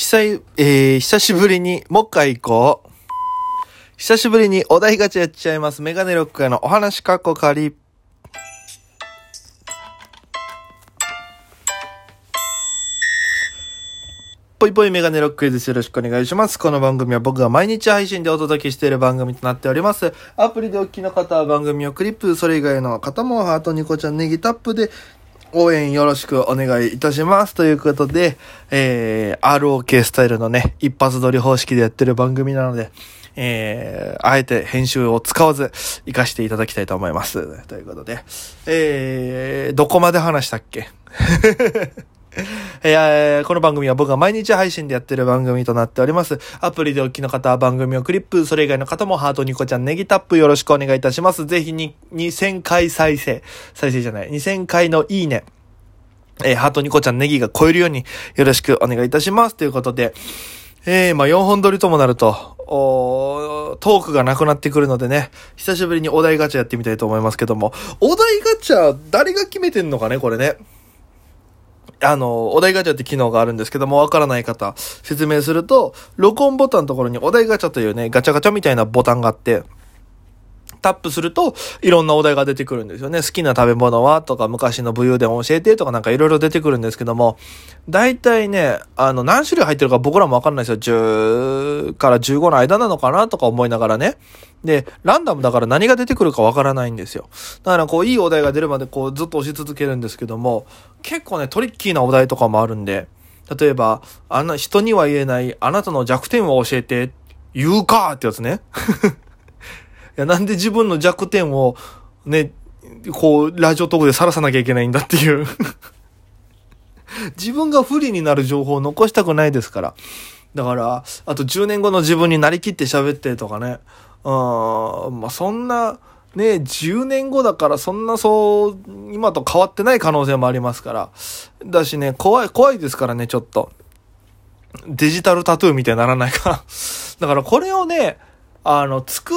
久い、えー、久しぶりに、もう一回行こう。久しぶりにお題ガチャやっちゃいます。メガネロックへのお話かっこ仮。ぽいぽいメガネロックです。よろしくお願いします。この番組は僕が毎日配信でお届けしている番組となっております。アプリでお聞きの方は番組をクリップ、それ以外の方もハートニコちゃんネギタップで応援よろしくお願いいたします。ということで、えー、ROK スタイルのね、一発撮り方式でやってる番組なので、えー、あえて編集を使わず、活かしていただきたいと思います。ということで、えー、どこまで話したっけ？えー、この番組は僕が毎日配信でやってる番組となっております。アプリでお聞きの方は番組をクリップ、それ以外の方もハートニコちゃんネギタップよろしくお願いいたします。ぜひに2000回再生、再生じゃない、2000回のいいね、えー、ハートニコちゃんネギが超えるようによろしくお願いいたします。ということで、えー、まあ4本撮りともなると、おトークがなくなってくるのでね、久しぶりにお題ガチャやってみたいと思いますけども、お題ガチャ、誰が決めてんのかね、これね。あの、お題ガチャって機能があるんですけども、わからない方、説明すると、録音ボタンのところにお題ガチャというね、ガチャガチャみたいなボタンがあって、タップすると、いろんなお題が出てくるんですよね。好きな食べ物はとか、昔の武勇伝を教えてとかなんかいろいろ出てくるんですけども、大体ね、あの、何種類入ってるか僕らもわかんないですよ。10から15の間なのかなとか思いながらね。で、ランダムだから何が出てくるかわからないんですよ。だからこう、いいお題が出るまでこう、ずっと押し続けるんですけども、結構ね、トリッキーなお題とかもあるんで、例えば、あんな、人には言えない、あなたの弱点を教えて、言うかってやつね。や、なんで自分の弱点を、ね、こう、ラジオトークで晒さなきゃいけないんだっていう 自分が不利になる情報を残したくないですから。だから、あと10年後の自分になりきって喋ってとかね。うん、まあ、そんな、ね、10年後だからそんなそう、今と変わってない可能性もありますから。だしね、怖い、怖いですからね、ちょっと。デジタルタトゥーみたいにならないか だからこれをね、あの、作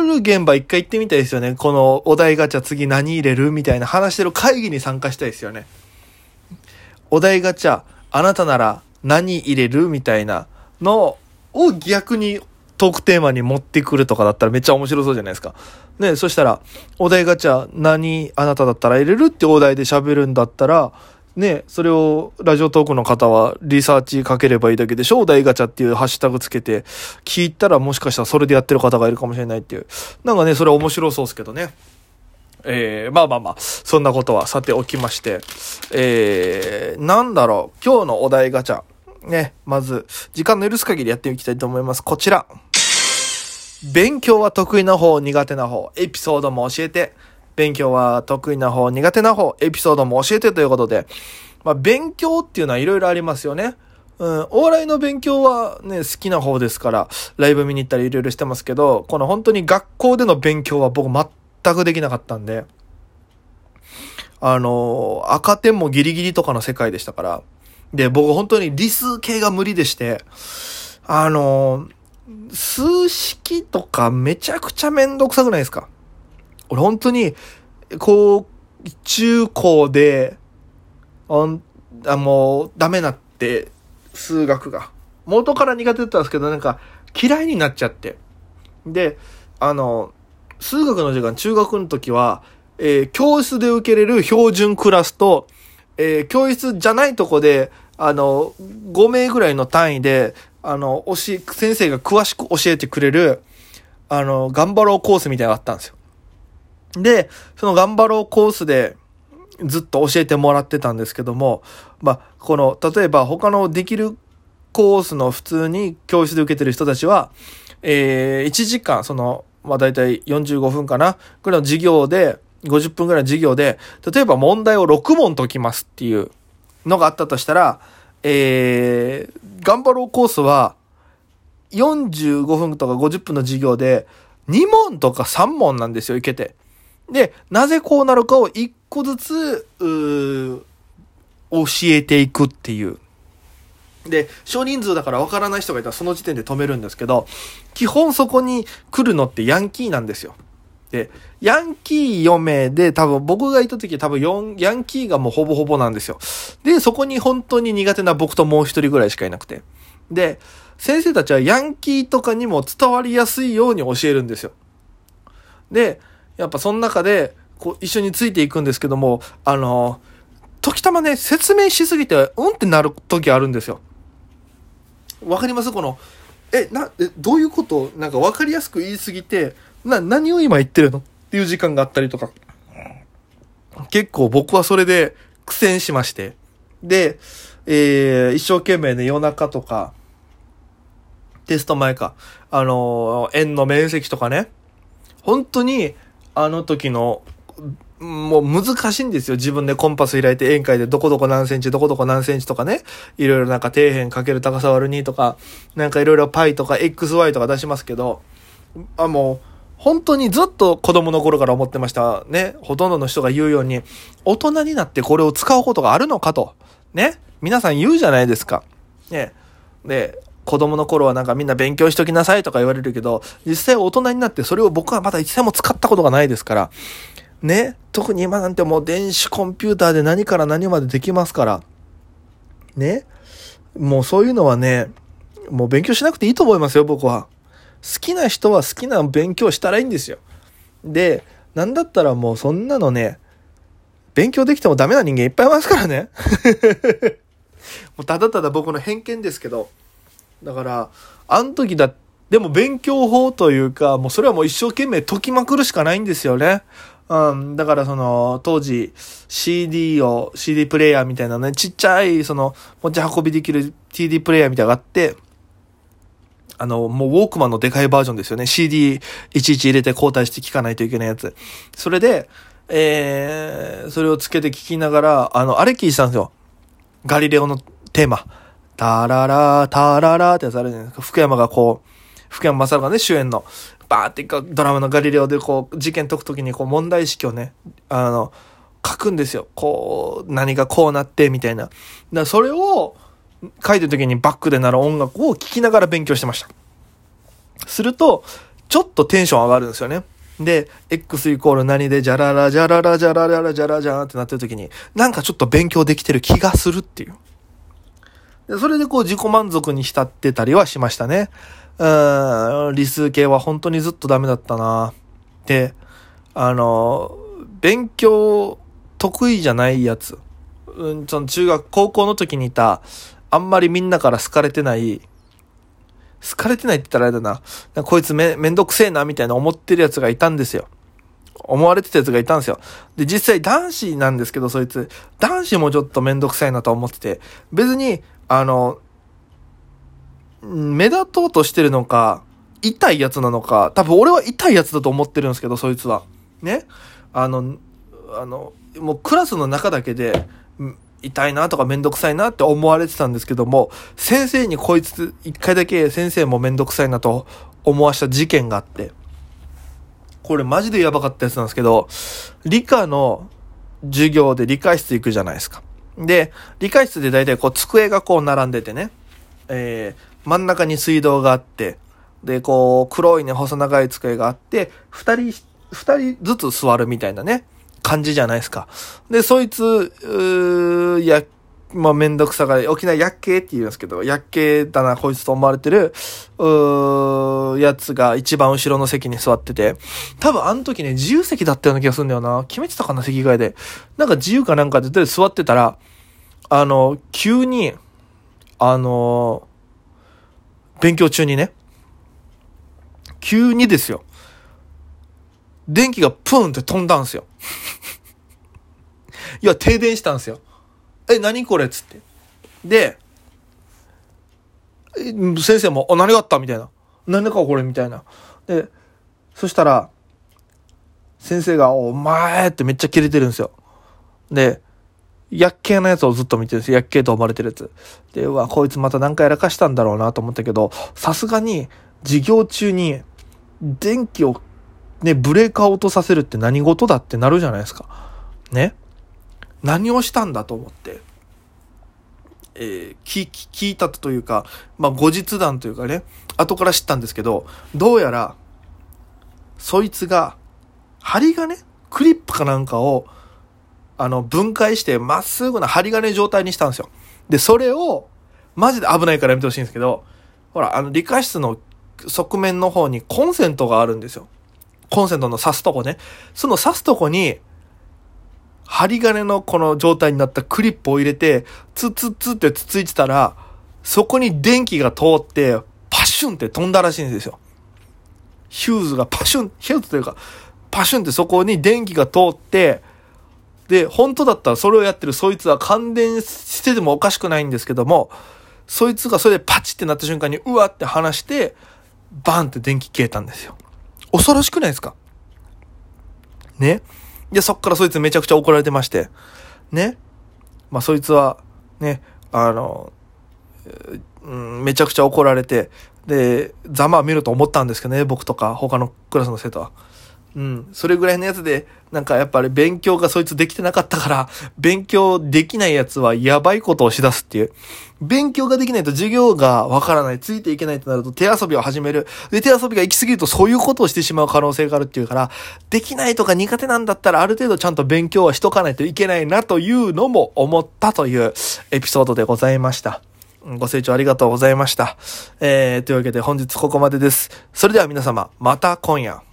る現場一回行ってみたいですよね。このお題ガチャ次何入れるみたいな話してる会議に参加したいですよね。お題ガチャ、あなたなら何入れるみたいなのを逆にトークテーマに持ってくるとかだったらめっちゃ面白そうじゃないですか。ね、そしたら、お題ガチャ何あなただったら入れるってお題で喋るんだったら、ね、それをラジオトークの方はリサーチかければいいだけでしょお題ガチャっていうハッシュタグつけて、聞いたらもしかしたらそれでやってる方がいるかもしれないっていう。なんかね、それ面白そうですけどね。えー、まあまあまあ、そんなことはさておきまして、えー、なんだろう、今日のお題ガチャ。ね、まず、時間の許す限りやっていきたいと思います。こちら。勉強は得意な方、苦手な方、エピソードも教えて。勉強は得意な方、苦手な方、エピソードも教えてということで。まあ、勉強っていうのはいろいろありますよね。うん、お笑いの勉強はね、好きな方ですから、ライブ見に行ったりいろいろしてますけど、この本当に学校での勉強は僕全くできなかったんで、あの、赤点もギリギリとかの世界でしたから、で、僕本当に理数系が無理でして、あの、数式とかめちゃくちゃめんどくさくないですか？俺本当に、こう、中高で、あもう、ダメなって、数学が。元から苦手だったんですけど、なんか、嫌いになっちゃって。で、あの、数学の時間、中学の時は、えー、教室で受けれる標準クラスと、えー、教室じゃないとこで、あの、5名ぐらいの単位で、あの、教え、先生が詳しく教えてくれる、あの、頑張ろうコースみたいなのがあったんですよ。で、その頑張ろうコースでずっと教えてもらってたんですけども、まあ、この、例えば他のできるコースの普通に教室で受けてる人たちは、えー、1時間、その、まあ、大体45分かな、ぐらいの授業で、50分ぐらいの授業で、例えば問題を6問解きますっていうのがあったとしたら、えー、頑張ろうコースは、45分とか50分の授業で、2問とか3問なんですよ、いけて。で、なぜこうなるかを1個ずつ、教えていくっていう。で、少人数だから分からない人がいたらその時点で止めるんですけど、基本そこに来るのってヤンキーなんですよ。で、ヤンキー4名で多分僕がいた時多分4、ヤンキーがもうほぼほぼなんですよ。で、そこに本当に苦手な僕ともう一人ぐらいしかいなくて。で、先生たちはヤンキーとかにも伝わりやすいように教えるんですよ。で、やっぱその中で、こう、一緒についていくんですけども、あの、時たまね、説明しすぎて、うんってなる時あるんですよ。わかります？この、え、な、え、どういうこと？なんかわかりやすく言いすぎて、な、何を今言ってるの？っていう時間があったりとか。結構僕はそれで苦戦しまして。で、えー、一生懸命ね、夜中とか、テスト前か、あのー、円の面積とかね、本当に、あの時の、もう難しいんですよ。自分でコンパス開いて円界でどこどこ何センチ、どこどこ何センチとかね。いろいろなんか底辺かける高さ割る2とか、なんかいろいろ π とか xy とか出しますけど、あ、もう、本当にずっと子供の頃から思ってました。ね。ほとんどの人が言うように、大人になってこれを使うことがあるのかと。ね。皆さん言うじゃないですか。ね。で、子供の頃はなんかみんな勉強しときなさいとか言われるけど、実際大人になってそれを僕はまだ一切も使ったことがないですから。ね？特に今なんてもう電子コンピューターで何から何までできますから。ね？もうそういうのはね、もう勉強しなくていいと思いますよ、僕は。好きな人は好きな勉強したらいいんですよ。で、なんだったらもうそんなのね、勉強できてもダメな人間いっぱいいますからね。もうただただ僕の偏見ですけど。だから、あの時だ、でも勉強法というか、もうそれはもう一生懸命解きまくるしかないんですよね。うん。だからその、当時 CD を、CD プレイヤーみたいなね、ちっちゃい、その、持ち運びできる CD プレイヤーみたいなのがあって、あの、もうウォークマンのでかいバージョンですよね。CD いちいち入れて交代して聞かないといけないやつ。それで、えー、それをつけて聞きながら、あの、あれ聞いてたんですよ。ガリレオのテーマ。タララ、タララってやつあるじゃないですか。福山がこう、福山雅治がね、主演の、バーってドラマのガリレオでこう、事件解くときにこう、問題意識をね、あの、書くんですよ。こう、何がこうなって、みたいな。だそれを、書いてる時にバックで鳴る音楽を聴きながら勉強してました。すると、ちょっとテンション上がるんですよね。で、x イコール何で、じゃらら、じゃらら、じゃらら、じゃらじゃんってなってる時に、なんかちょっと勉強できてる気がするっていう。それでこう自己満足に浸ってたりはしましたね。うん、理数系は本当にずっとダメだったな。で、あの、勉強得意じゃないやつ。うん、その中学、高校の時にいた、あんまりみんなから好かれてない、好かれてないって言ったらあれだな。なこいつめ、めんどくせえな、みたいな思ってるやつがいたんですよ。思われてたやつがいたんですよ。で、実際男子なんですけど、そいつ。男子もちょっとめんどくさいなと思ってて。別に、あの、目立とうとしてるのか、痛いやつなのか、多分俺は痛いやつだと思ってるんですけど、そいつは。ね？あの、あの、もうクラスの中だけで、痛いなとかめんどくさいなって思われてたんですけども、先生にこいつ一回だけ先生もめんどくさいなと思わした事件があって、これマジでやばかったやつなんですけど、理科の授業で理科室行くじゃないですか。で、理科室で大体こう机がこう並んでてね、えー、真ん中に水道があって、で、こう、黒いね、細長い机があって、二人、二人ずつ座るみたいなね、感じじゃないですか。で、そいつ、うや、まあ、めんどくさがり、沖縄やっけって言うんですけど、やっけだな、こいつと思われてる、うー、やつが一番後ろの席に座ってて、多分あの時ね、自由席だったような気がするんだよな。決めてたかな、席替えで。なんか自由かなんかで、で座ってたら、あの、急に、あの、勉強中にね、急にですよ。電気がプーンって飛んだんすよ。いや、停電したんすよ。え、何これ？っつって。で、先生も、あ、何があった？みたいな。何だかこれ？みたいな。で、そしたら、先生が、お前ってめっちゃキレてるんですよ。で、薬系のやつをずっと見てるんですよ。薬系と思われてるやつ。で、うわ、こいつまた何回やらかしたんだろうなと思ったけど、さすがに、授業中に、電気をね、ブレーカー落とさせるって何事だってなるじゃないですか。ね。何をしたんだと思って、えー、聞、聞いたというか、まあ、後日談というかね、後から知ったんですけど、どうやら、そいつが、針金？クリップかなんかを、あの、分解して、まっすぐな針金状態にしたんですよ。で、それを、マジで危ないからやめてほしいんですけど、ほら、あの、理科室の側面の方にコンセントがあるんですよ。コンセントの挿すとこね。その挿すとこに、針金のこの状態になったクリップを入れて、ツッツッツッってつついてたら、そこに電気が通って、パシュンって飛んだらしいんですよ。ヒューズがパシュン、ヒューズというか、パシュンってそこに電気が通って、で、本当だったらそれをやってるそいつは感電しててもおかしくないんですけども、そいつがそれでパチってなった瞬間にうわって離して、バンって電気消えたんですよ。恐ろしくないですか？ね？で、そっからそいつめちゃくちゃ怒られてまして。ね。まあそいつは、ね、あの、うん、めちゃくちゃ怒られて、で、ざまあ見ると思ったんですけどね、僕とか他のクラスの生徒は。うん。それぐらいのやつで、なんかやっぱり勉強がそいつできてなかったから、勉強できないやつはやばいことをしだすっていう。勉強ができないと授業がわからない、ついていけないとなると手遊びを始める。で、手遊びが行き過ぎるとそういうことをしてしまう可能性があるっていうから、できないとか苦手なんだったらある程度ちゃんと勉強はしとかないといけないなというのも思ったというエピソードでございました。ご清聴ありがとうございました。えー、というわけで本日ここまでです。それでは皆様、また今夜。